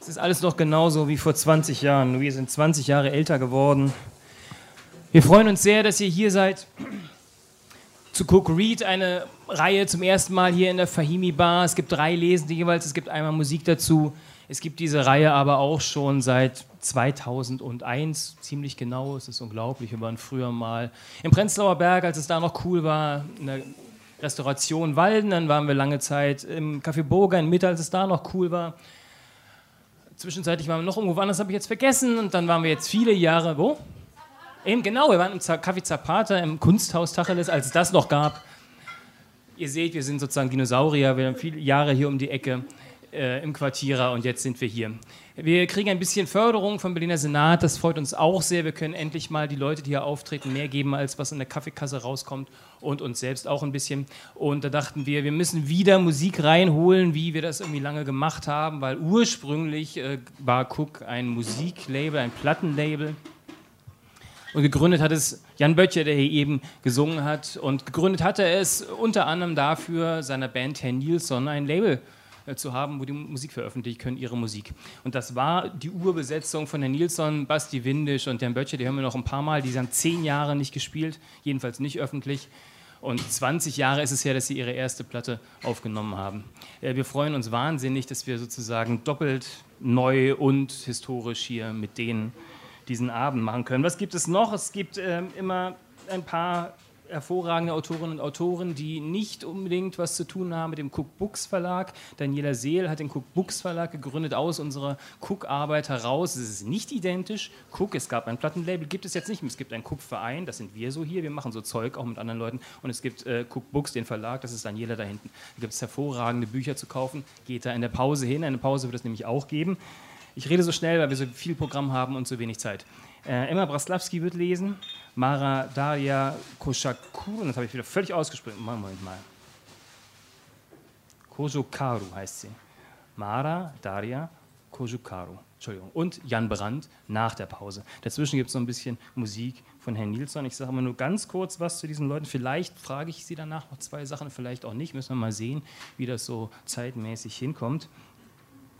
Es ist alles noch genauso wie vor 20 Jahren. Wir sind 20 Jahre älter geworden. Wir freuen uns sehr, dass ihr hier seid. Zu Cook Read, eine Reihe zum ersten Mal hier in der Fahimi Bar. Es gibt drei Lesende jeweils, es gibt einmal Musik dazu. Es gibt diese Reihe aber auch schon seit 2001, ziemlich genau, es ist unglaublich. Wir waren früher mal im Prenzlauer Berg, als es da noch cool war, in der Restauration Walden. Dann waren wir lange Zeit im Café Burger in Mitte, als es da noch cool war. Zwischenzeitlich waren wir noch irgendwo anders, habe ich jetzt vergessen. Und dann waren wir jetzt viele Jahre, wo? Eben, genau, wir waren im Café Zapata, im Kunsthaus Tacheles, als es das noch gab. Ihr seht, wir sind sozusagen Dinosaurier, wir haben viele Jahre hier um die Ecke äh, im Quartierer und jetzt sind wir hier. Wir kriegen ein bisschen Förderung vom Berliner Senat, das freut uns auch sehr. Wir können endlich mal die Leute, die hier auftreten, mehr geben, als was in der Kaffeekasse rauskommt und uns selbst auch ein bisschen. Und da dachten wir, wir müssen wieder Musik reinholen, wie wir das irgendwie lange gemacht haben, weil ursprünglich äh, war Cook ein Musiklabel, ein Plattenlabel. Und gegründet hat es Jan Böttcher, der hier eben gesungen hat. Und gegründet hatte er es unter anderem dafür, seiner Band Herr Nilsson ein Label äh, zu haben, wo die Musik veröffentlichen können, ihre Musik. Und das war die Urbesetzung von Herrn Nilsson, Basti Windisch und Jan Böttcher, die haben wir noch ein paar Mal, die haben zehn Jahre nicht gespielt, jedenfalls nicht öffentlich. Und 20 Jahre ist es her, dass sie ihre erste Platte aufgenommen haben. Äh, wir freuen uns wahnsinnig, dass wir sozusagen doppelt neu und historisch hier mit denen diesen Abend machen können. Was gibt es noch? Es gibt äh, immer ein paar hervorragende Autorinnen und Autoren, die nicht unbedingt was zu tun haben mit dem Cook Books Verlag. Daniela Seel hat den Cook Books Verlag gegründet aus unserer Cook-Arbeit heraus. Es ist nicht identisch. Cook, es gab ein Plattenlabel, gibt es jetzt nicht. Es gibt einen Cook-Verein, das sind wir so hier. Wir machen so Zeug auch mit anderen Leuten. Und es gibt äh, Cook den Verlag, das ist Daniela da hinten. Da gibt es hervorragende Bücher zu kaufen. Geht da in der Pause hin. Eine Pause wird es nämlich auch geben. Ich rede so schnell, weil wir so viel Programm haben und so wenig Zeit. Äh, Emma Braslawski wird lesen. Mara Daria Koshakur, das habe ich wieder völlig ausgesprochen. Moment mal. Kojukaru heißt sie. Mara Daria Kojukaru. Entschuldigung. Und Jan Brandt nach der Pause. Dazwischen gibt es noch ein bisschen Musik von Herrn Nilsson. Ich sage mal nur ganz kurz was zu diesen Leuten. Vielleicht frage ich Sie danach noch zwei Sachen, vielleicht auch nicht. Müssen wir mal sehen, wie das so zeitmäßig hinkommt.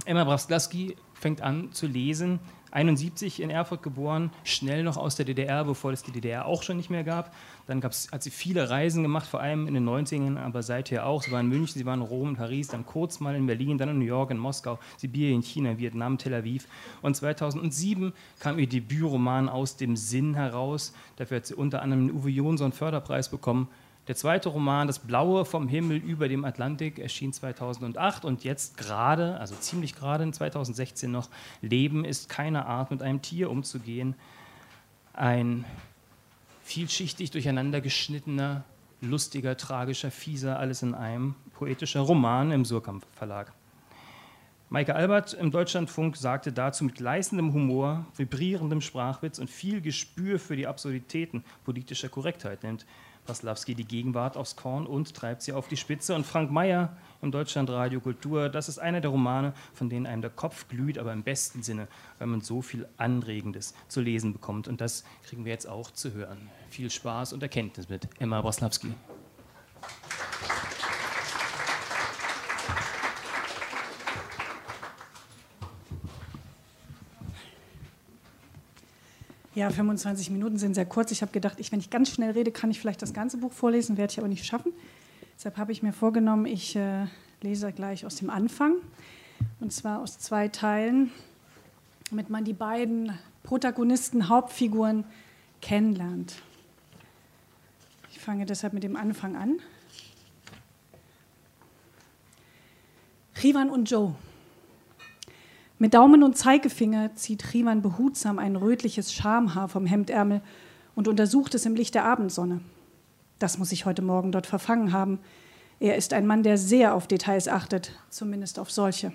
Emma Braslaski fängt an zu lesen 71 in Erfurt geboren, schnell noch aus der DDR, bevor es die DDR auch schon nicht mehr gab. Dann hat sie viele Reisen gemacht, vor allem in den 90ern, aber seither auch. Sie war in München, sie war in Rom, Paris, dann kurz mal in Berlin, dann in New York, in Moskau, Sibirien, China, Vietnam, Tel Aviv. Und 2007 kam ihr Debütroman Aus dem Sinn heraus. Dafür hat sie unter anderem den Uwe Jonsson Förderpreis bekommen der zweite Roman, Das Blaue vom Himmel über dem Atlantik, erschien 2008 und jetzt gerade, also ziemlich gerade in 2016 noch, Leben ist keine Art, mit einem Tier umzugehen. Ein vielschichtig durcheinander geschnittener, lustiger, tragischer, fieser, alles in einem poetischer Roman im Surkamp Verlag. Maike Albert im Deutschlandfunk sagte dazu mit gleißendem Humor, vibrierendem Sprachwitz und viel Gespür für die Absurditäten politischer Korrektheit nimmt Waslawski die Gegenwart aufs Korn und treibt sie auf die Spitze. Und Frank Mayer im Deutschlandradio Kultur, das ist einer der Romane, von denen einem der Kopf glüht, aber im besten Sinne, weil man so viel Anregendes zu lesen bekommt. Und das kriegen wir jetzt auch zu hören. Viel Spaß und Erkenntnis mit Emma Waslawski. Ja, 25 Minuten sind sehr kurz. Ich habe gedacht, ich, wenn ich ganz schnell rede, kann ich vielleicht das ganze Buch vorlesen, werde ich aber nicht schaffen. Deshalb habe ich mir vorgenommen, ich äh, lese gleich aus dem Anfang. Und zwar aus zwei Teilen, damit man die beiden Protagonisten, Hauptfiguren kennenlernt. Ich fange deshalb mit dem Anfang an. Rivan und Joe. Mit Daumen und Zeigefinger zieht Riemann behutsam ein rötliches Schamhaar vom Hemdärmel und untersucht es im Licht der Abendsonne. Das muss ich heute Morgen dort verfangen haben. Er ist ein Mann, der sehr auf Details achtet, zumindest auf solche.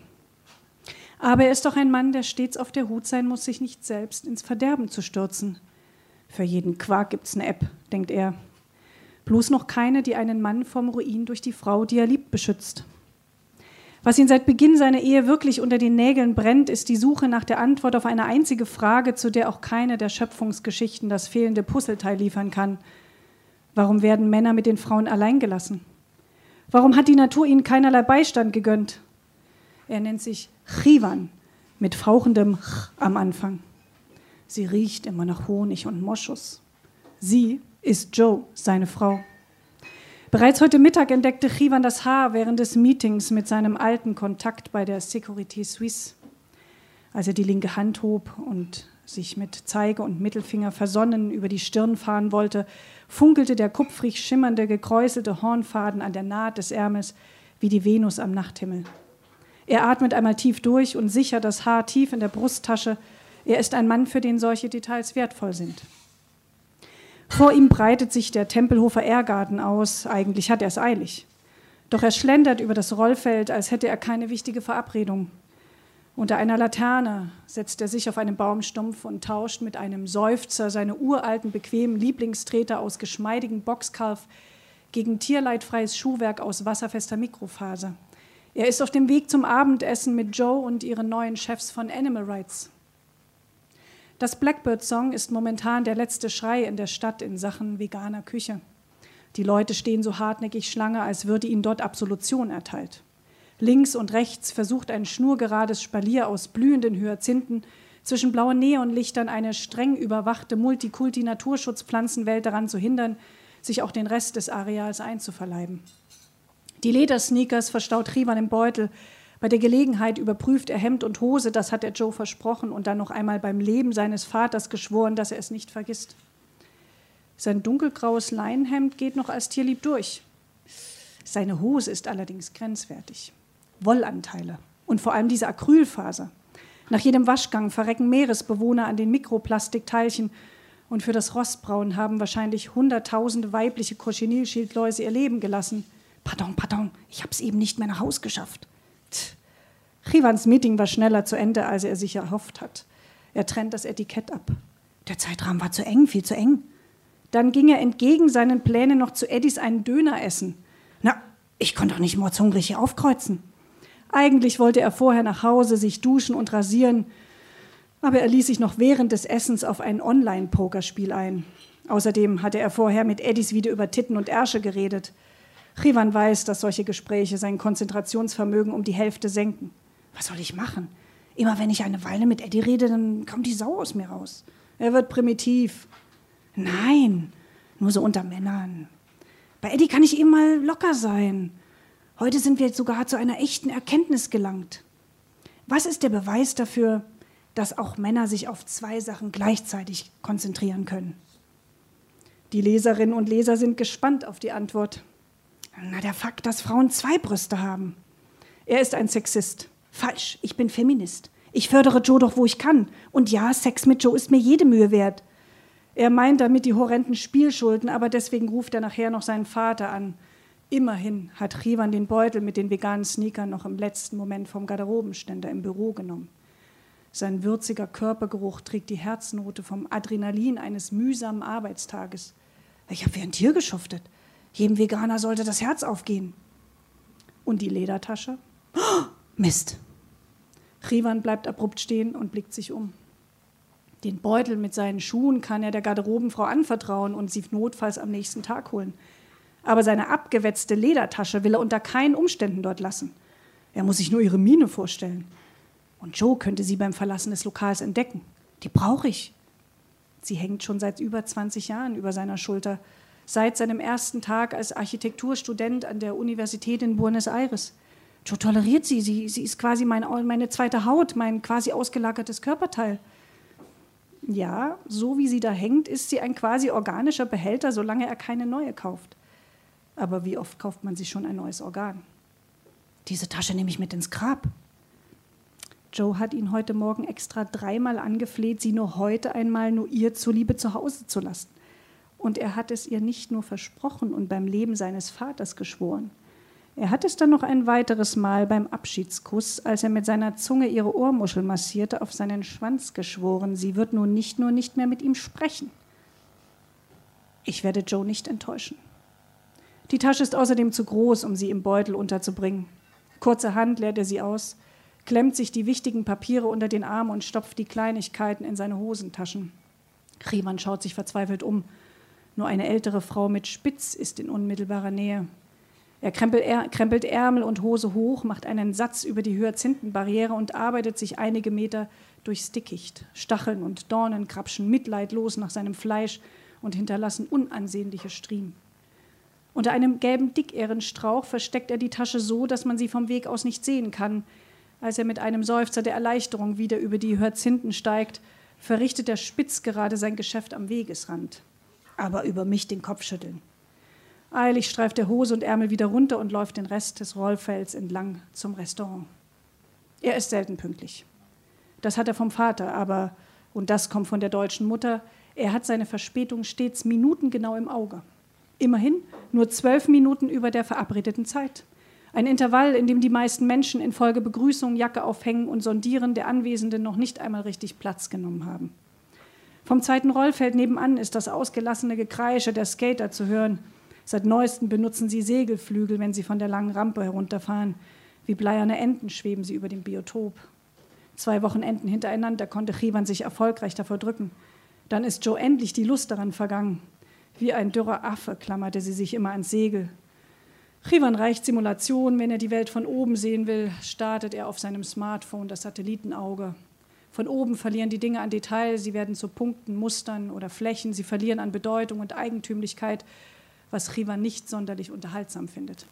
Aber er ist doch ein Mann, der stets auf der Hut sein muss, sich nicht selbst ins Verderben zu stürzen. Für jeden Quark gibt's eine App, denkt er. Bloß noch keine, die einen Mann vom Ruin durch die Frau, die er liebt, beschützt. Was ihn seit Beginn seiner Ehe wirklich unter den Nägeln brennt, ist die Suche nach der Antwort auf eine einzige Frage, zu der auch keine der Schöpfungsgeschichten das fehlende Puzzleteil liefern kann. Warum werden Männer mit den Frauen allein gelassen? Warum hat die Natur ihnen keinerlei Beistand gegönnt? Er nennt sich Chivan mit fauchendem Ch am Anfang. Sie riecht immer nach Honig und Moschus. Sie ist Joe, seine Frau. Bereits heute Mittag entdeckte Chivan das Haar während des Meetings mit seinem alten Kontakt bei der Sécurité Suisse. Als er die linke Hand hob und sich mit Zeige und Mittelfinger versonnen über die Stirn fahren wollte, funkelte der kupfrig schimmernde, gekräuselte Hornfaden an der Naht des Ärmels wie die Venus am Nachthimmel. Er atmet einmal tief durch und sichert das Haar tief in der Brusttasche. Er ist ein Mann, für den solche Details wertvoll sind. Vor ihm breitet sich der Tempelhofer Ehrgarten aus. Eigentlich hat er es eilig. Doch er schlendert über das Rollfeld, als hätte er keine wichtige Verabredung. Unter einer Laterne setzt er sich auf einen Baumstumpf und tauscht mit einem Seufzer seine uralten, bequemen Lieblingstreter aus geschmeidigem Boxkalf gegen tierleidfreies Schuhwerk aus wasserfester Mikrofaser. Er ist auf dem Weg zum Abendessen mit Joe und ihren neuen Chefs von Animal Rights. Das Blackbird Song ist momentan der letzte Schrei in der Stadt in Sachen veganer Küche. Die Leute stehen so hartnäckig Schlange, als würde ihnen dort Absolution erteilt. Links und rechts versucht ein schnurgerades Spalier aus blühenden Hyazinthen zwischen blauen Neonlichtern eine streng überwachte Multikulti-Naturschutzpflanzenwelt daran zu hindern, sich auch den Rest des Areals einzuverleiben. Die Ledersneakers verstaut Rivan im Beutel, bei der Gelegenheit überprüft er Hemd und Hose, das hat er Joe versprochen und dann noch einmal beim Leben seines Vaters geschworen, dass er es nicht vergisst. Sein dunkelgraues Leinenhemd geht noch als tierlieb durch. Seine Hose ist allerdings grenzwertig. Wollanteile und vor allem diese Acrylfaser. Nach jedem Waschgang verrecken Meeresbewohner an den Mikroplastikteilchen und für das Rostbraun haben wahrscheinlich hunderttausende weibliche Cochineal-Schildläuse ihr Leben gelassen. Pardon, pardon, ich hab's eben nicht mehr nach Haus geschafft. Chivans Meeting war schneller zu Ende, als er sich erhofft hat. Er trennt das Etikett ab. Der Zeitrahmen war zu eng, viel zu eng. Dann ging er entgegen seinen Plänen noch zu Eddies einen Döner essen. Na, ich konnte doch nicht mordshungrig hier aufkreuzen. Eigentlich wollte er vorher nach Hause, sich duschen und rasieren, aber er ließ sich noch während des Essens auf ein Online-Pokerspiel ein. Außerdem hatte er vorher mit Eddies wieder über Titten und Ärsche geredet. Chivan weiß, dass solche Gespräche sein Konzentrationsvermögen um die Hälfte senken. Was soll ich machen? Immer wenn ich eine Weile mit Eddie rede, dann kommt die Sau aus mir raus. Er wird primitiv. Nein, nur so unter Männern. Bei Eddie kann ich eben mal locker sein. Heute sind wir sogar zu einer echten Erkenntnis gelangt. Was ist der Beweis dafür, dass auch Männer sich auf zwei Sachen gleichzeitig konzentrieren können? Die Leserinnen und Leser sind gespannt auf die Antwort. Na, der Fakt, dass Frauen zwei Brüste haben. Er ist ein Sexist. Falsch, ich bin Feminist. Ich fördere Joe doch, wo ich kann. Und ja, Sex mit Joe ist mir jede Mühe wert. Er meint damit die horrenden Spielschulden, aber deswegen ruft er nachher noch seinen Vater an. Immerhin hat Rivan den Beutel mit den veganen Sneakern noch im letzten Moment vom Garderobenständer im Büro genommen. Sein würziger Körpergeruch trägt die Herznote vom Adrenalin eines mühsamen Arbeitstages. Ich habe wie ein Tier geschuftet. Jedem Veganer sollte das Herz aufgehen. Und die Ledertasche? Oh, Mist. Rivan bleibt abrupt stehen und blickt sich um. Den Beutel mit seinen Schuhen kann er der Garderobenfrau anvertrauen und sie notfalls am nächsten Tag holen. Aber seine abgewetzte Ledertasche will er unter keinen Umständen dort lassen. Er muss sich nur ihre Miene vorstellen. Und Joe könnte sie beim Verlassen des Lokals entdecken. Die brauche ich. Sie hängt schon seit über 20 Jahren über seiner Schulter, seit seinem ersten Tag als Architekturstudent an der Universität in Buenos Aires. Joe toleriert sie. sie. Sie ist quasi mein, meine zweite Haut, mein quasi ausgelagertes Körperteil. Ja, so wie sie da hängt, ist sie ein quasi organischer Behälter, solange er keine neue kauft. Aber wie oft kauft man sich schon ein neues Organ? Diese Tasche nehme ich mit ins Grab. Joe hat ihn heute Morgen extra dreimal angefleht, sie nur heute einmal nur ihr zuliebe zu Hause zu lassen. Und er hat es ihr nicht nur versprochen und beim Leben seines Vaters geschworen. Er hat es dann noch ein weiteres Mal beim Abschiedskuss, als er mit seiner Zunge ihre Ohrmuschel massierte, auf seinen Schwanz geschworen, sie wird nun nicht nur nicht mehr mit ihm sprechen. Ich werde Joe nicht enttäuschen. Die Tasche ist außerdem zu groß, um sie im Beutel unterzubringen. Kurzerhand leert er sie aus, klemmt sich die wichtigen Papiere unter den Arm und stopft die Kleinigkeiten in seine Hosentaschen. Riemann schaut sich verzweifelt um. Nur eine ältere Frau mit Spitz ist in unmittelbarer Nähe. Er krempelt Ärmel und Hose hoch, macht einen Satz über die Hyazinthenbarriere und arbeitet sich einige Meter durchs Dickicht. Stacheln und Dornen krapschen mitleidlos nach seinem Fleisch und hinterlassen unansehnliche Striemen. Unter einem gelben Dickehrenstrauch versteckt er die Tasche so, dass man sie vom Weg aus nicht sehen kann. Als er mit einem Seufzer der Erleichterung wieder über die Hyazinthen steigt, verrichtet er spitz gerade sein Geschäft am Wegesrand. Aber über mich den Kopf schütteln. Eilig streift er Hose und Ärmel wieder runter und läuft den Rest des Rollfelds entlang zum Restaurant. Er ist selten pünktlich. Das hat er vom Vater, aber, und das kommt von der deutschen Mutter, er hat seine Verspätung stets minutengenau im Auge. Immerhin nur zwölf Minuten über der verabredeten Zeit. Ein Intervall, in dem die meisten Menschen infolge Begrüßung, Jacke aufhängen und Sondieren der Anwesenden noch nicht einmal richtig Platz genommen haben. Vom zweiten Rollfeld nebenan ist das ausgelassene Gekreische der Skater zu hören. Seit neuestem benutzen sie Segelflügel, wenn sie von der langen Rampe herunterfahren. Wie bleierne Enten schweben sie über dem Biotop. Zwei Wochenenden hintereinander konnte Chivan sich erfolgreich davor drücken. Dann ist Joe endlich die Lust daran vergangen. Wie ein dürrer Affe klammerte sie sich immer ans Segel. Chivan reicht Simulation. Wenn er die Welt von oben sehen will, startet er auf seinem Smartphone das Satellitenauge. Von oben verlieren die Dinge an Detail, sie werden zu Punkten, Mustern oder Flächen, sie verlieren an Bedeutung und Eigentümlichkeit, was Chivan nicht sonderlich unterhaltsam findet.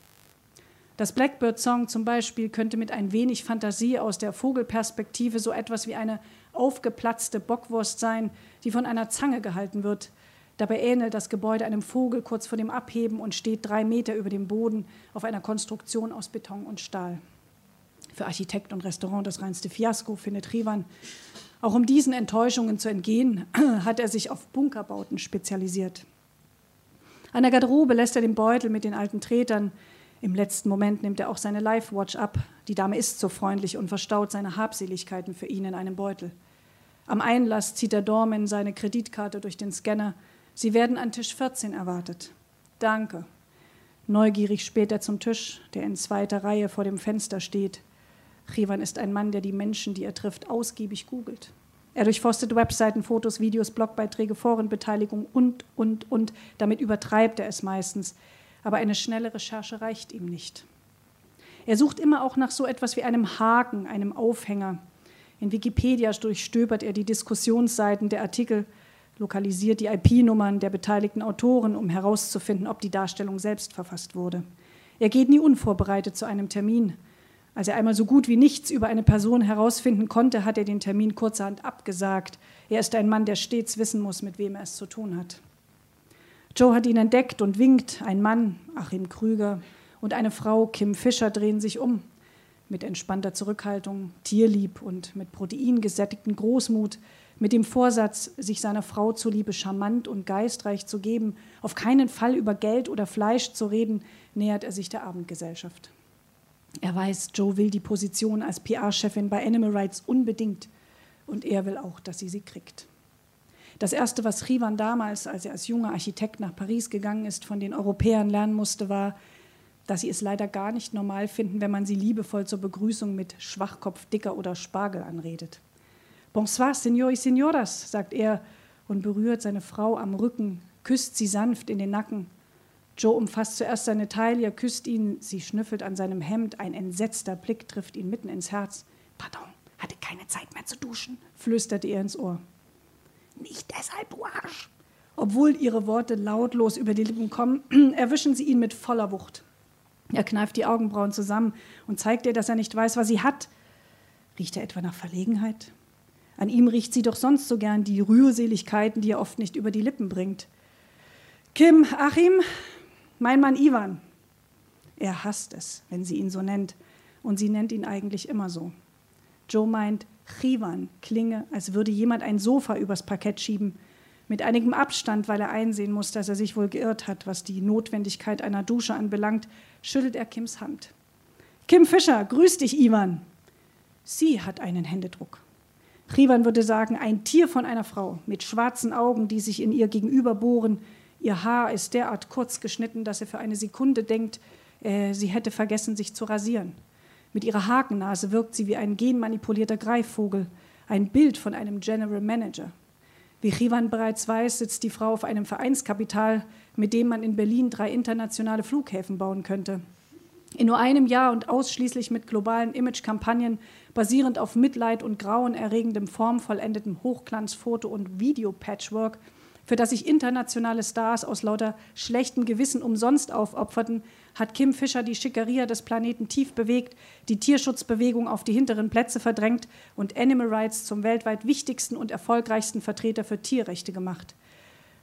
Das Blackbird-Song zum Beispiel könnte mit ein wenig Fantasie aus der Vogelperspektive so etwas wie eine aufgeplatzte Bockwurst sein, die von einer Zange gehalten wird. Dabei ähnelt das Gebäude einem Vogel kurz vor dem Abheben und steht drei Meter über dem Boden auf einer Konstruktion aus Beton und Stahl. Für Architekt und Restaurant das reinste Fiasko, findet Rivan. Auch um diesen Enttäuschungen zu entgehen, hat er sich auf Bunkerbauten spezialisiert. An der Garderobe lässt er den Beutel mit den alten Tretern. Im letzten Moment nimmt er auch seine Life-Watch ab. Die Dame ist so freundlich und verstaut seine Habseligkeiten für ihn in einem Beutel. Am Einlass zieht der Dorman seine Kreditkarte durch den Scanner. Sie werden an Tisch 14 erwartet. Danke. Neugierig späht er zum Tisch, der in zweiter Reihe vor dem Fenster steht. Chivan ist ein Mann, der die Menschen, die er trifft, ausgiebig googelt. Er durchforstet Webseiten, Fotos, Videos, Blogbeiträge, Forenbeteiligung und, und, und. Damit übertreibt er es meistens. Aber eine schnelle Recherche reicht ihm nicht. Er sucht immer auch nach so etwas wie einem Haken, einem Aufhänger. In Wikipedia durchstöbert er die Diskussionsseiten der Artikel, lokalisiert die IP-Nummern der beteiligten Autoren, um herauszufinden, ob die Darstellung selbst verfasst wurde. Er geht nie unvorbereitet zu einem Termin. Als er einmal so gut wie nichts über eine Person herausfinden konnte, hat er den Termin kurzerhand abgesagt. Er ist ein Mann, der stets wissen muss, mit wem er es zu tun hat. Joe hat ihn entdeckt und winkt. Ein Mann, Achim Krüger, und eine Frau, Kim Fischer, drehen sich um. Mit entspannter Zurückhaltung, tierlieb und mit proteingesättigten Großmut, mit dem Vorsatz, sich seiner Frau zuliebe charmant und geistreich zu geben, auf keinen Fall über Geld oder Fleisch zu reden, nähert er sich der Abendgesellschaft. Er weiß, Joe will die Position als PR-Chefin bei Animal Rights unbedingt und er will auch, dass sie sie kriegt. Das Erste, was Rivan damals, als er als junger Architekt nach Paris gegangen ist, von den Europäern lernen musste, war, dass sie es leider gar nicht normal finden, wenn man sie liebevoll zur Begrüßung mit Schwachkopf, Dicker oder Spargel anredet. Bonsoir, Signori, Signoras, sagt er und berührt seine Frau am Rücken, küsst sie sanft in den Nacken Joe umfasst zuerst seine Taille, küsst ihn, sie schnüffelt an seinem Hemd, ein entsetzter Blick trifft ihn mitten ins Herz. Pardon, hatte keine Zeit mehr zu duschen, flüsterte er ins Ohr. Nicht deshalb, du Arsch. Obwohl ihre Worte lautlos über die Lippen kommen, erwischen sie ihn mit voller Wucht. Er kneift die Augenbrauen zusammen und zeigt ihr, dass er nicht weiß, was sie hat. Riecht er etwa nach Verlegenheit? An ihm riecht sie doch sonst so gern die Rührseligkeiten, die er oft nicht über die Lippen bringt. Kim, Achim, mein Mann Ivan. Er hasst es, wenn sie ihn so nennt. Und sie nennt ihn eigentlich immer so. Joe meint, Chivan klinge, als würde jemand ein Sofa übers Parkett schieben. Mit einigem Abstand, weil er einsehen muss, dass er sich wohl geirrt hat, was die Notwendigkeit einer Dusche anbelangt, schüttelt er Kims Hand. Kim Fischer, grüß dich, Ivan. Sie hat einen Händedruck. Chivan würde sagen, ein Tier von einer Frau mit schwarzen Augen, die sich in ihr gegenüber bohren, Ihr Haar ist derart kurz geschnitten, dass er für eine Sekunde denkt, äh, sie hätte vergessen, sich zu rasieren. Mit ihrer Hakennase wirkt sie wie ein genmanipulierter Greifvogel, ein Bild von einem General Manager. Wie Chivan bereits weiß, sitzt die Frau auf einem Vereinskapital, mit dem man in Berlin drei internationale Flughäfen bauen könnte. In nur einem Jahr und ausschließlich mit globalen Image-Kampagnen, basierend auf Mitleid und grauenerregendem formvollendetem Hochglanzfoto- und Video-Patchwork, für das sich internationale Stars aus lauter schlechtem Gewissen umsonst aufopferten, hat Kim Fischer die Schickeria des Planeten tief bewegt, die Tierschutzbewegung auf die hinteren Plätze verdrängt und Animal Rights zum weltweit wichtigsten und erfolgreichsten Vertreter für Tierrechte gemacht.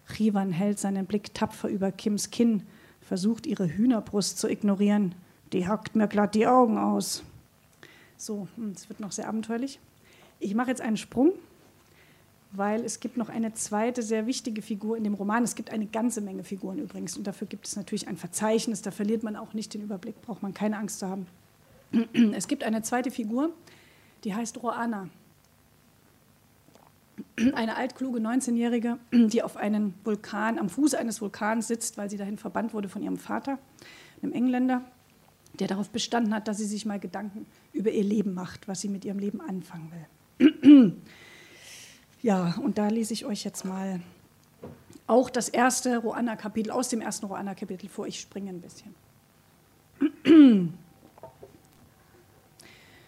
Chivan hält seinen Blick tapfer über Kims Kinn, versucht ihre Hühnerbrust zu ignorieren. Die hackt mir glatt die Augen aus. So, hm, es wird noch sehr abenteuerlich. Ich mache jetzt einen Sprung, weil es gibt noch eine zweite sehr wichtige Figur in dem Roman. Es gibt eine ganze Menge Figuren übrigens und dafür gibt es natürlich ein Verzeichnis. Da verliert man auch nicht den Überblick, braucht man keine Angst zu haben. Es gibt eine zweite Figur, die heißt Roana. Eine altkluge 19-Jährige, die auf einem Vulkan, am Fuße eines Vulkans sitzt, weil sie dahin verbannt wurde von ihrem Vater, einem Engländer der darauf bestanden hat, dass sie sich mal Gedanken über ihr Leben macht, was sie mit ihrem Leben anfangen will. ja, und da lese ich euch jetzt mal auch das erste Roanna-Kapitel aus dem ersten Roanna-Kapitel vor. Ich springe ein bisschen.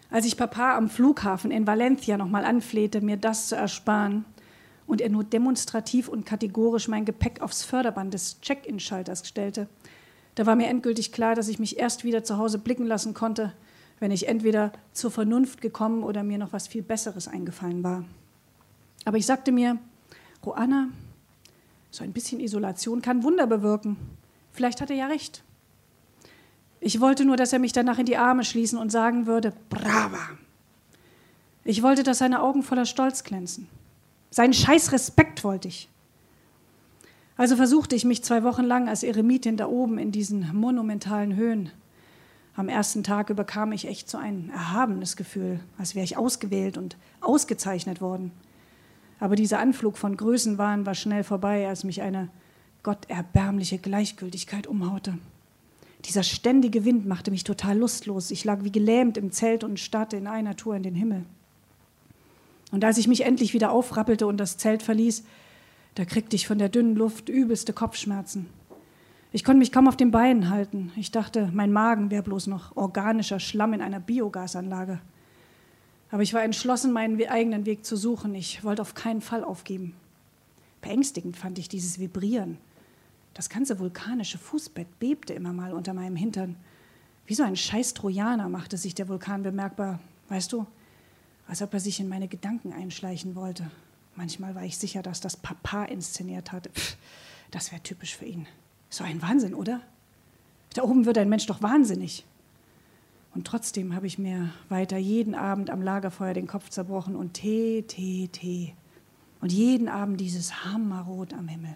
Als ich Papa am Flughafen in Valencia nochmal anflehte, mir das zu ersparen, und er nur demonstrativ und kategorisch mein Gepäck aufs Förderband des Check-in-Schalters stellte, da war mir endgültig klar, dass ich mich erst wieder zu Hause blicken lassen konnte, wenn ich entweder zur Vernunft gekommen oder mir noch was viel Besseres eingefallen war. Aber ich sagte mir, Roanna, so ein bisschen Isolation kann Wunder bewirken. Vielleicht hat er ja recht. Ich wollte nur, dass er mich danach in die Arme schließen und sagen würde, brava. Ich wollte, dass seine Augen voller Stolz glänzen. Seinen scheiß Respekt wollte ich. Also versuchte ich mich zwei Wochen lang als Eremitin da oben in diesen monumentalen Höhen. Am ersten Tag überkam ich echt so ein erhabenes Gefühl, als wäre ich ausgewählt und ausgezeichnet worden. Aber dieser Anflug von Größenwahn war schnell vorbei, als mich eine gotterbärmliche Gleichgültigkeit umhaute. Dieser ständige Wind machte mich total lustlos. Ich lag wie gelähmt im Zelt und starrte in einer Tour in den Himmel. Und als ich mich endlich wieder aufrappelte und das Zelt verließ, da kriegte ich von der dünnen Luft übelste Kopfschmerzen. Ich konnte mich kaum auf den Beinen halten. Ich dachte, mein Magen wäre bloß noch organischer Schlamm in einer Biogasanlage. Aber ich war entschlossen, meinen eigenen Weg zu suchen. Ich wollte auf keinen Fall aufgeben. Beängstigend fand ich dieses Vibrieren. Das ganze vulkanische Fußbett bebte immer mal unter meinem Hintern. Wie so ein scheiß Trojaner machte sich der Vulkan bemerkbar. Weißt du, als ob er sich in meine Gedanken einschleichen wollte. Manchmal war ich sicher, dass das Papa inszeniert hatte. Pff, das wäre typisch für ihn. So ein Wahnsinn, oder? Da oben wird ein Mensch doch wahnsinnig. Und trotzdem habe ich mir weiter jeden Abend am Lagerfeuer den Kopf zerbrochen und Tee, Tee, Tee. Und jeden Abend dieses Hammerrot am Himmel,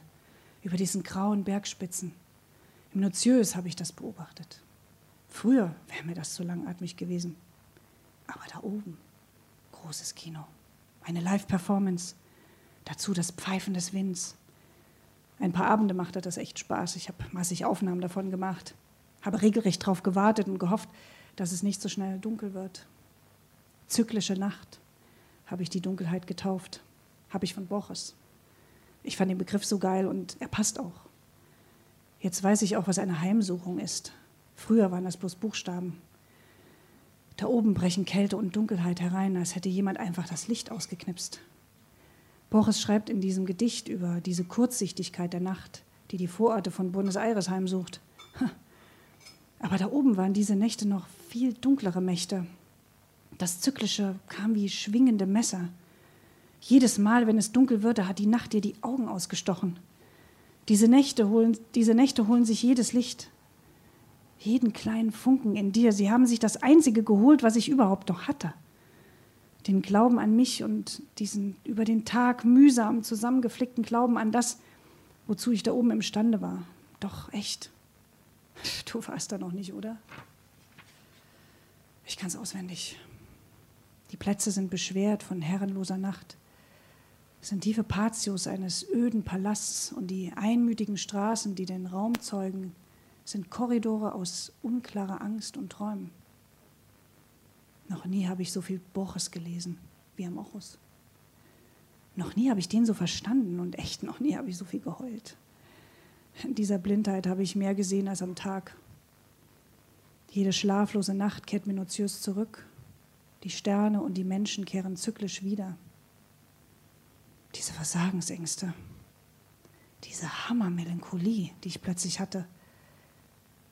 über diesen grauen Bergspitzen. Im Noziös habe ich das beobachtet. Früher wäre mir das zu langatmig gewesen. Aber da oben, großes Kino, eine Live-Performance, Dazu das Pfeifen des Winds. Ein paar Abende machte das echt Spaß. Ich habe massig Aufnahmen davon gemacht, habe regelrecht darauf gewartet und gehofft, dass es nicht so schnell dunkel wird. Zyklische Nacht habe ich die Dunkelheit getauft, habe ich von Borges. Ich fand den Begriff so geil und er passt auch. Jetzt weiß ich auch, was eine Heimsuchung ist. Früher waren das bloß Buchstaben. Da oben brechen Kälte und Dunkelheit herein, als hätte jemand einfach das Licht ausgeknipst. Borges schreibt in diesem Gedicht über diese Kurzsichtigkeit der Nacht, die die Vororte von Buenos Aires heimsucht. Aber da oben waren diese Nächte noch viel dunklere Mächte. Das Zyklische kam wie schwingende Messer. Jedes Mal, wenn es dunkel würde, hat die Nacht dir die Augen ausgestochen. Diese Nächte holen, diese Nächte holen sich jedes Licht, jeden kleinen Funken in dir. Sie haben sich das Einzige geholt, was ich überhaupt noch hatte den Glauben an mich und diesen über den Tag mühsam zusammengeflickten Glauben an das, wozu ich da oben imstande war. Doch echt, du warst da noch nicht, oder? Ich kann es auswendig. Die Plätze sind beschwert von herrenloser Nacht. Es sind tiefe Patios eines öden Palasts und die einmütigen Straßen, die den Raum zeugen, sind Korridore aus unklarer Angst und Träumen. Noch nie habe ich so viel Borges gelesen wie am Ochus. Noch nie habe ich den so verstanden und echt noch nie habe ich so viel geheult. In dieser Blindheit habe ich mehr gesehen als am Tag. Jede schlaflose Nacht kehrt minutiös zurück. Die Sterne und die Menschen kehren zyklisch wieder. Diese Versagensängste, diese Hammermelancholie, die ich plötzlich hatte.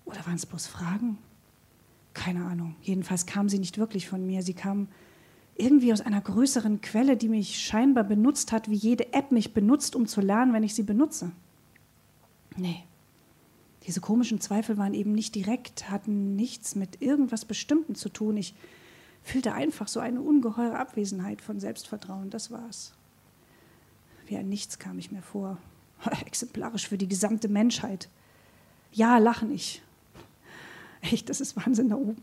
Oder waren es bloß Fragen? Keine Ahnung. Jedenfalls kam sie nicht wirklich von mir. Sie kam irgendwie aus einer größeren Quelle, die mich scheinbar benutzt hat, wie jede App mich benutzt, um zu lernen, wenn ich sie benutze. Nee. Diese komischen Zweifel waren eben nicht direkt, hatten nichts mit irgendwas Bestimmtem zu tun. Ich fühlte einfach so eine ungeheure Abwesenheit von Selbstvertrauen. Das war's. Wie ein Nichts kam ich mir vor. Exemplarisch für die gesamte Menschheit. Ja, lachen ich. Echt, das ist Wahnsinn da oben.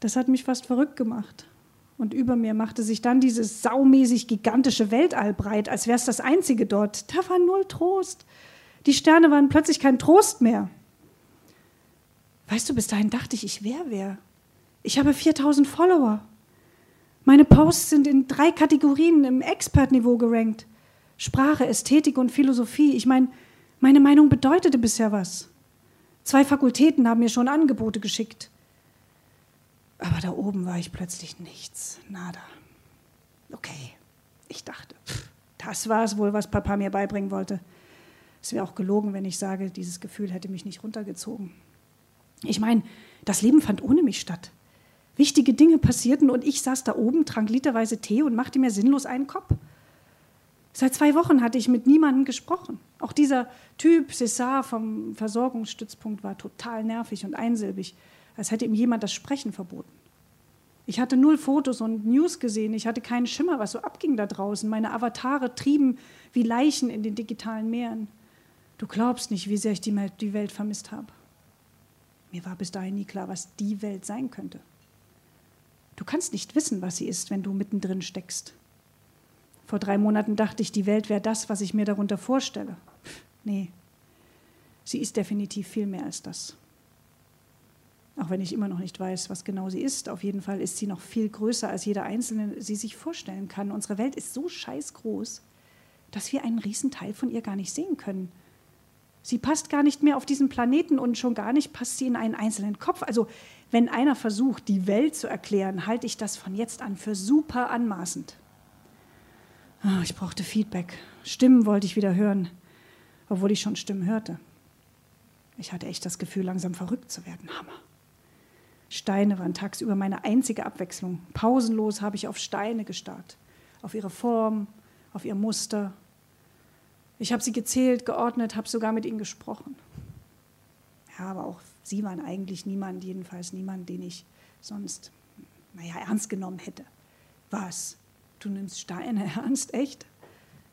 Das hat mich fast verrückt gemacht. Und über mir machte sich dann dieses saumäßig gigantische Weltall breit, als wäre es das einzige dort. Da war null Trost. Die Sterne waren plötzlich kein Trost mehr. Weißt du, bis dahin dachte ich, ich wäre wer. Ich habe 4000 Follower. Meine Posts sind in drei Kategorien im Expert-Niveau gerankt. Sprache, Ästhetik und Philosophie. Ich meine, meine Meinung bedeutete bisher was. Zwei Fakultäten haben mir schon Angebote geschickt. Aber da oben war ich plötzlich nichts, nada. Okay, ich dachte, das war es wohl, was Papa mir beibringen wollte. Es wäre auch gelogen, wenn ich sage, dieses Gefühl hätte mich nicht runtergezogen. Ich meine, das Leben fand ohne mich statt. Wichtige Dinge passierten und ich saß da oben, trank literweise Tee und machte mir sinnlos einen Kopf. Seit zwei Wochen hatte ich mit niemandem gesprochen. Auch dieser Typ, César vom Versorgungsstützpunkt, war total nervig und einsilbig, als hätte ihm jemand das Sprechen verboten. Ich hatte null Fotos und News gesehen. Ich hatte keinen Schimmer, was so abging da draußen. Meine Avatare trieben wie Leichen in den digitalen Meeren. Du glaubst nicht, wie sehr ich die Welt vermisst habe. Mir war bis dahin nie klar, was die Welt sein könnte. Du kannst nicht wissen, was sie ist, wenn du mittendrin steckst. Vor drei Monaten dachte ich, die Welt wäre das, was ich mir darunter vorstelle. Nee, sie ist definitiv viel mehr als das. Auch wenn ich immer noch nicht weiß, was genau sie ist. Auf jeden Fall ist sie noch viel größer, als jeder Einzelne sie sich vorstellen kann. Unsere Welt ist so scheißgroß, dass wir einen Riesenteil von ihr gar nicht sehen können. Sie passt gar nicht mehr auf diesen Planeten und schon gar nicht passt sie in einen einzelnen Kopf. Also wenn einer versucht, die Welt zu erklären, halte ich das von jetzt an für super anmaßend. Oh, ich brauchte Feedback. Stimmen wollte ich wieder hören, obwohl ich schon Stimmen hörte. Ich hatte echt das Gefühl, langsam verrückt zu werden. Hammer. Steine waren tagsüber meine einzige Abwechslung. Pausenlos habe ich auf Steine gestarrt, auf ihre Form, auf ihr Muster. Ich habe sie gezählt, geordnet, habe sogar mit ihnen gesprochen. Ja, aber auch sie waren eigentlich niemand, jedenfalls niemand, den ich sonst, naja, ernst genommen hätte. Was? Du nimmst Steine ernst, echt?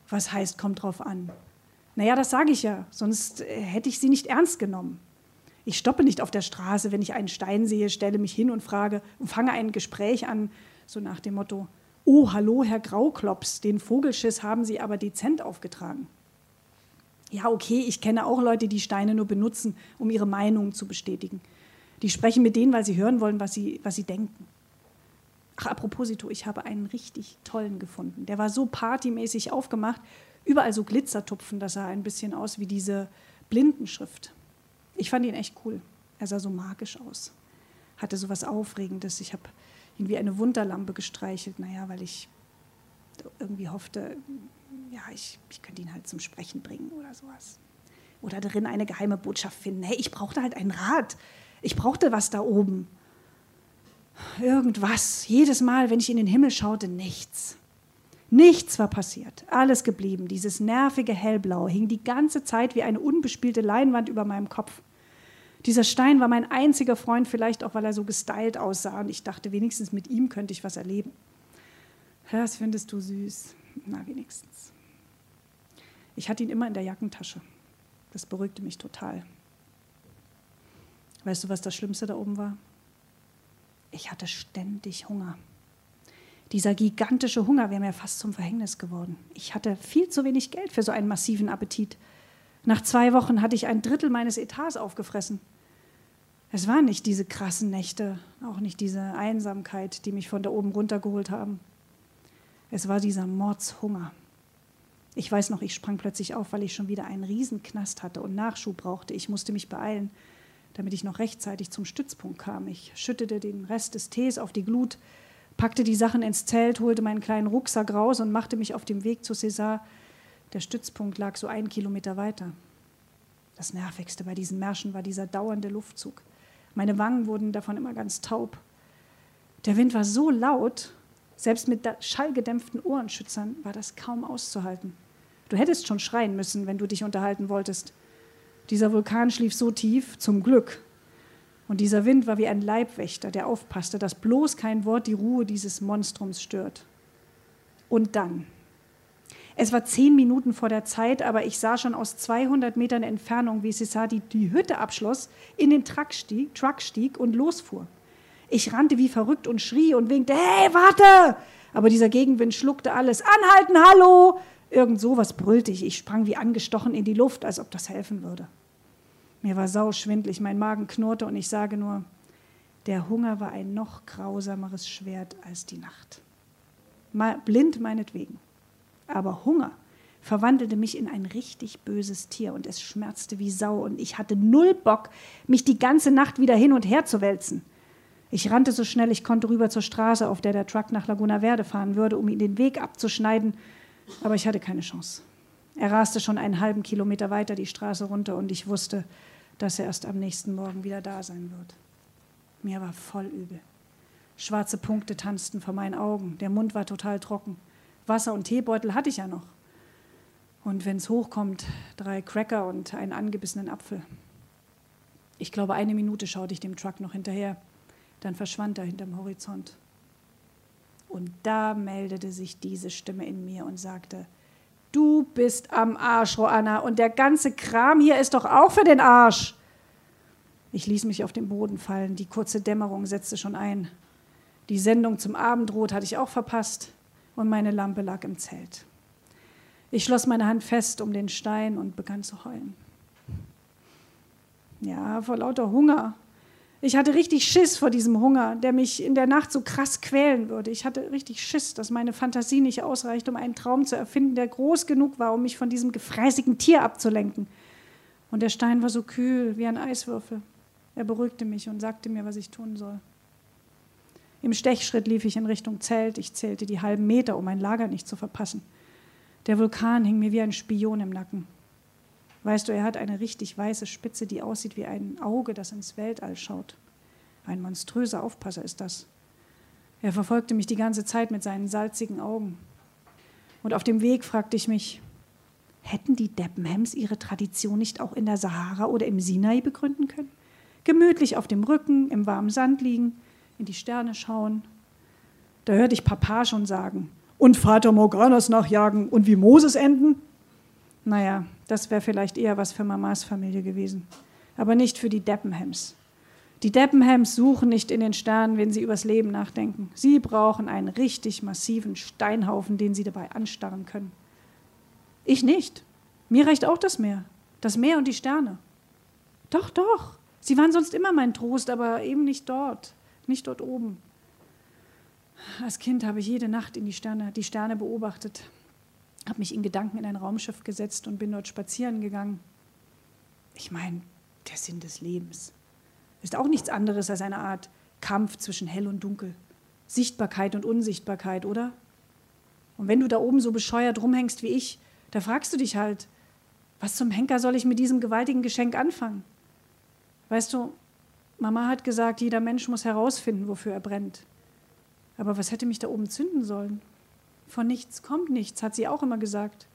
Was heißt, kommt drauf an? Naja, das sage ich ja, sonst äh, hätte ich sie nicht ernst genommen. Ich stoppe nicht auf der Straße, wenn ich einen Stein sehe, stelle mich hin und frage und fange ein Gespräch an, so nach dem Motto: Oh, hallo, Herr Grauklops, den Vogelschiss haben Sie aber dezent aufgetragen. Ja, okay, ich kenne auch Leute, die Steine nur benutzen, um ihre Meinung zu bestätigen. Die sprechen mit denen, weil sie hören wollen, was sie, was sie denken. Ach, apropos, ich habe einen richtig tollen gefunden. Der war so partymäßig aufgemacht, überall so Glitzertupfen, das sah ein bisschen aus wie diese Blindenschrift. Ich fand ihn echt cool. Er sah so magisch aus. Hatte so was Aufregendes. Ich habe ihn wie eine Wunderlampe gestreichelt, naja, weil ich irgendwie hoffte, ja, ich, ich könnte ihn halt zum Sprechen bringen oder sowas. Oder darin eine geheime Botschaft finden. Hey, ich brauchte halt einen Rat. Ich brauchte was da oben. Irgendwas. Jedes Mal, wenn ich in den Himmel schaute, nichts. Nichts war passiert. Alles geblieben. Dieses nervige Hellblau hing die ganze Zeit wie eine unbespielte Leinwand über meinem Kopf. Dieser Stein war mein einziger Freund, vielleicht auch, weil er so gestylt aussah. Und ich dachte, wenigstens mit ihm könnte ich was erleben. Das findest du süß. Na, wenigstens. Ich hatte ihn immer in der Jackentasche. Das beruhigte mich total. Weißt du, was das Schlimmste da oben war? Ich hatte ständig Hunger. Dieser gigantische Hunger wäre mir fast zum Verhängnis geworden. Ich hatte viel zu wenig Geld für so einen massiven Appetit. Nach zwei Wochen hatte ich ein Drittel meines Etats aufgefressen. Es waren nicht diese krassen Nächte, auch nicht diese Einsamkeit, die mich von da oben runtergeholt haben. Es war dieser Mordshunger. Ich weiß noch, ich sprang plötzlich auf, weil ich schon wieder einen Riesenknast hatte und Nachschub brauchte. Ich musste mich beeilen. damit ich noch rechtzeitig zum Stützpunkt kam. Ich schüttete den Rest des Tees auf die Glut, packte die Sachen ins Zelt, holte meinen kleinen Rucksack raus und machte mich auf dem Weg zu César. Der Stützpunkt lag so einen Kilometer weiter. Das Nervigste bei diesen Märschen war dieser dauernde Luftzug. Meine Wangen wurden davon immer ganz taub. Der Wind war so laut, selbst mit schallgedämpften Ohrenschützern war das kaum auszuhalten. Du hättest schon schreien müssen, wenn du dich unterhalten wolltest. Dieser Vulkan schlief so tief, zum Glück. Und dieser Wind war wie ein Leibwächter, der aufpasste, dass bloß kein Wort die Ruhe dieses Monstrums stört. Und dann. Es war zehn Minuten vor der Zeit, aber ich sah schon aus 200 Metern Entfernung, wie César die, die Hütte abschloss, in den Truck stieg, Truck stieg und losfuhr. Ich rannte wie verrückt und schrie und winkte, hey, warte! Aber dieser Gegenwind schluckte alles. Anhalten, hallo! Irgend sowas brüllte ich. Ich sprang wie angestochen in die Luft, als ob das helfen würde. Mir war sauschwindlig, mein Magen knurrte und ich sage nur, der Hunger war ein noch grausameres Schwert als die Nacht. Mal blind meinetwegen. Aber Hunger verwandelte mich in ein richtig böses Tier und es schmerzte wie Sau und ich hatte null Bock, mich die ganze Nacht wieder hin und her zu wälzen. Ich rannte so schnell ich konnte rüber zur Straße, auf der der Truck nach Laguna Verde fahren würde, um ihn den Weg abzuschneiden, aber ich hatte keine Chance. Er raste schon einen halben Kilometer weiter die Straße runter und ich wusste, dass er erst am nächsten Morgen wieder da sein wird. Mir war voll übel. Schwarze Punkte tanzten vor meinen Augen, der Mund war total trocken. Wasser und Teebeutel hatte ich ja noch. Und wenn es hochkommt, drei Cracker und einen angebissenen Apfel. Ich glaube, eine Minute schaute ich dem Truck noch hinterher. Dann verschwand er hinterm Horizont. Und da meldete sich diese Stimme in mir und sagte, du bist am Arsch, Roanna, und der ganze Kram hier ist doch auch für den Arsch. Ich ließ mich auf den Boden fallen, die kurze Dämmerung setzte schon ein. Die Sendung zum Abendrot hatte ich auch verpasst und meine Lampe lag im Zelt. Ich schloss meine Hand fest um den Stein und begann zu heulen. Ja, vor lauter Hunger ich hatte richtig Schiss vor diesem Hunger, der mich in der Nacht so krass quälen würde. Ich hatte richtig Schiss, dass meine Fantasie nicht ausreicht, um einen Traum zu erfinden, der groß genug war, um mich von diesem gefräßigen Tier abzulenken. Und der Stein war so kühl wie ein Eiswürfel. Er beruhigte mich und sagte mir, was ich tun soll. Im Stechschritt lief ich in Richtung Zelt. Ich zählte die halben Meter, um mein Lager nicht zu verpassen. Der Vulkan hing mir wie ein Spion im Nacken. Weißt du, er hat eine richtig weiße Spitze, die aussieht wie ein Auge, das ins Weltall schaut. Ein monströser Aufpasser ist das. Er verfolgte mich die ganze Zeit mit seinen salzigen Augen. Und auf dem Weg fragte ich mich, hätten die Deppenhams ihre Tradition nicht auch in der Sahara oder im Sinai begründen können? Gemütlich auf dem Rücken, im warmen Sand liegen, in die Sterne schauen. Da hörte ich Papa schon sagen, und Vater Morganas nachjagen und wie Moses enden. Naja, das wäre vielleicht eher was für Mamas Familie gewesen. Aber nicht für die Deppenhams. Die Deppenhams suchen nicht in den Sternen, wenn sie übers Leben nachdenken. Sie brauchen einen richtig massiven Steinhaufen, den sie dabei anstarren können. Ich nicht. Mir reicht auch das Meer. Das Meer und die Sterne. Doch, doch. Sie waren sonst immer mein Trost, aber eben nicht dort. Nicht dort oben. Als Kind habe ich jede Nacht in die Sterne, die Sterne beobachtet habe mich in Gedanken in ein Raumschiff gesetzt und bin dort spazieren gegangen. Ich meine, der Sinn des Lebens ist auch nichts anderes als eine Art Kampf zwischen hell und dunkel, Sichtbarkeit und Unsichtbarkeit, oder? Und wenn du da oben so bescheuert rumhängst wie ich, da fragst du dich halt, was zum Henker soll ich mit diesem gewaltigen Geschenk anfangen? Weißt du, Mama hat gesagt, jeder Mensch muss herausfinden, wofür er brennt. Aber was hätte mich da oben zünden sollen? Von nichts kommt nichts, hat sie auch immer gesagt.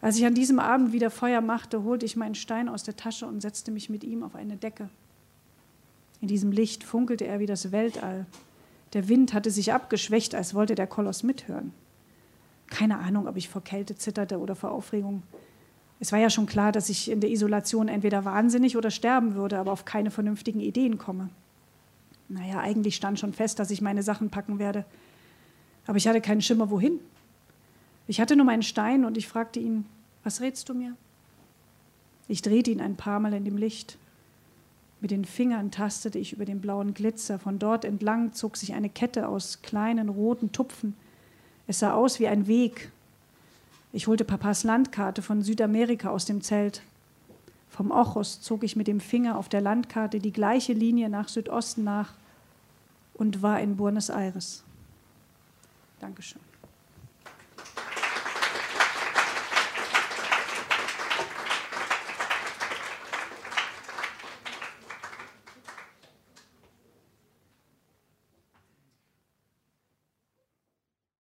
Als ich an diesem Abend wieder Feuer machte, holte ich meinen Stein aus der Tasche und setzte mich mit ihm auf eine Decke. In diesem Licht funkelte er wie das Weltall. Der Wind hatte sich abgeschwächt, als wollte der Koloss mithören. Keine Ahnung, ob ich vor Kälte zitterte oder vor Aufregung. Es war ja schon klar, dass ich in der Isolation entweder wahnsinnig oder sterben würde, aber auf keine vernünftigen Ideen komme. Naja, eigentlich stand schon fest, dass ich meine Sachen packen werde. Aber ich hatte keinen Schimmer, wohin. Ich hatte nur meinen Stein und ich fragte ihn, was rätst du mir? Ich drehte ihn ein paar Mal in dem Licht. Mit den Fingern tastete ich über den blauen Glitzer. Von dort entlang zog sich eine Kette aus kleinen roten Tupfen. Es sah aus wie ein Weg. Ich holte Papas Landkarte von Südamerika aus dem Zelt. Vom Ochos zog ich mit dem Finger auf der Landkarte die gleiche Linie nach Südosten nach und war in Buenos Aires. Dankeschön.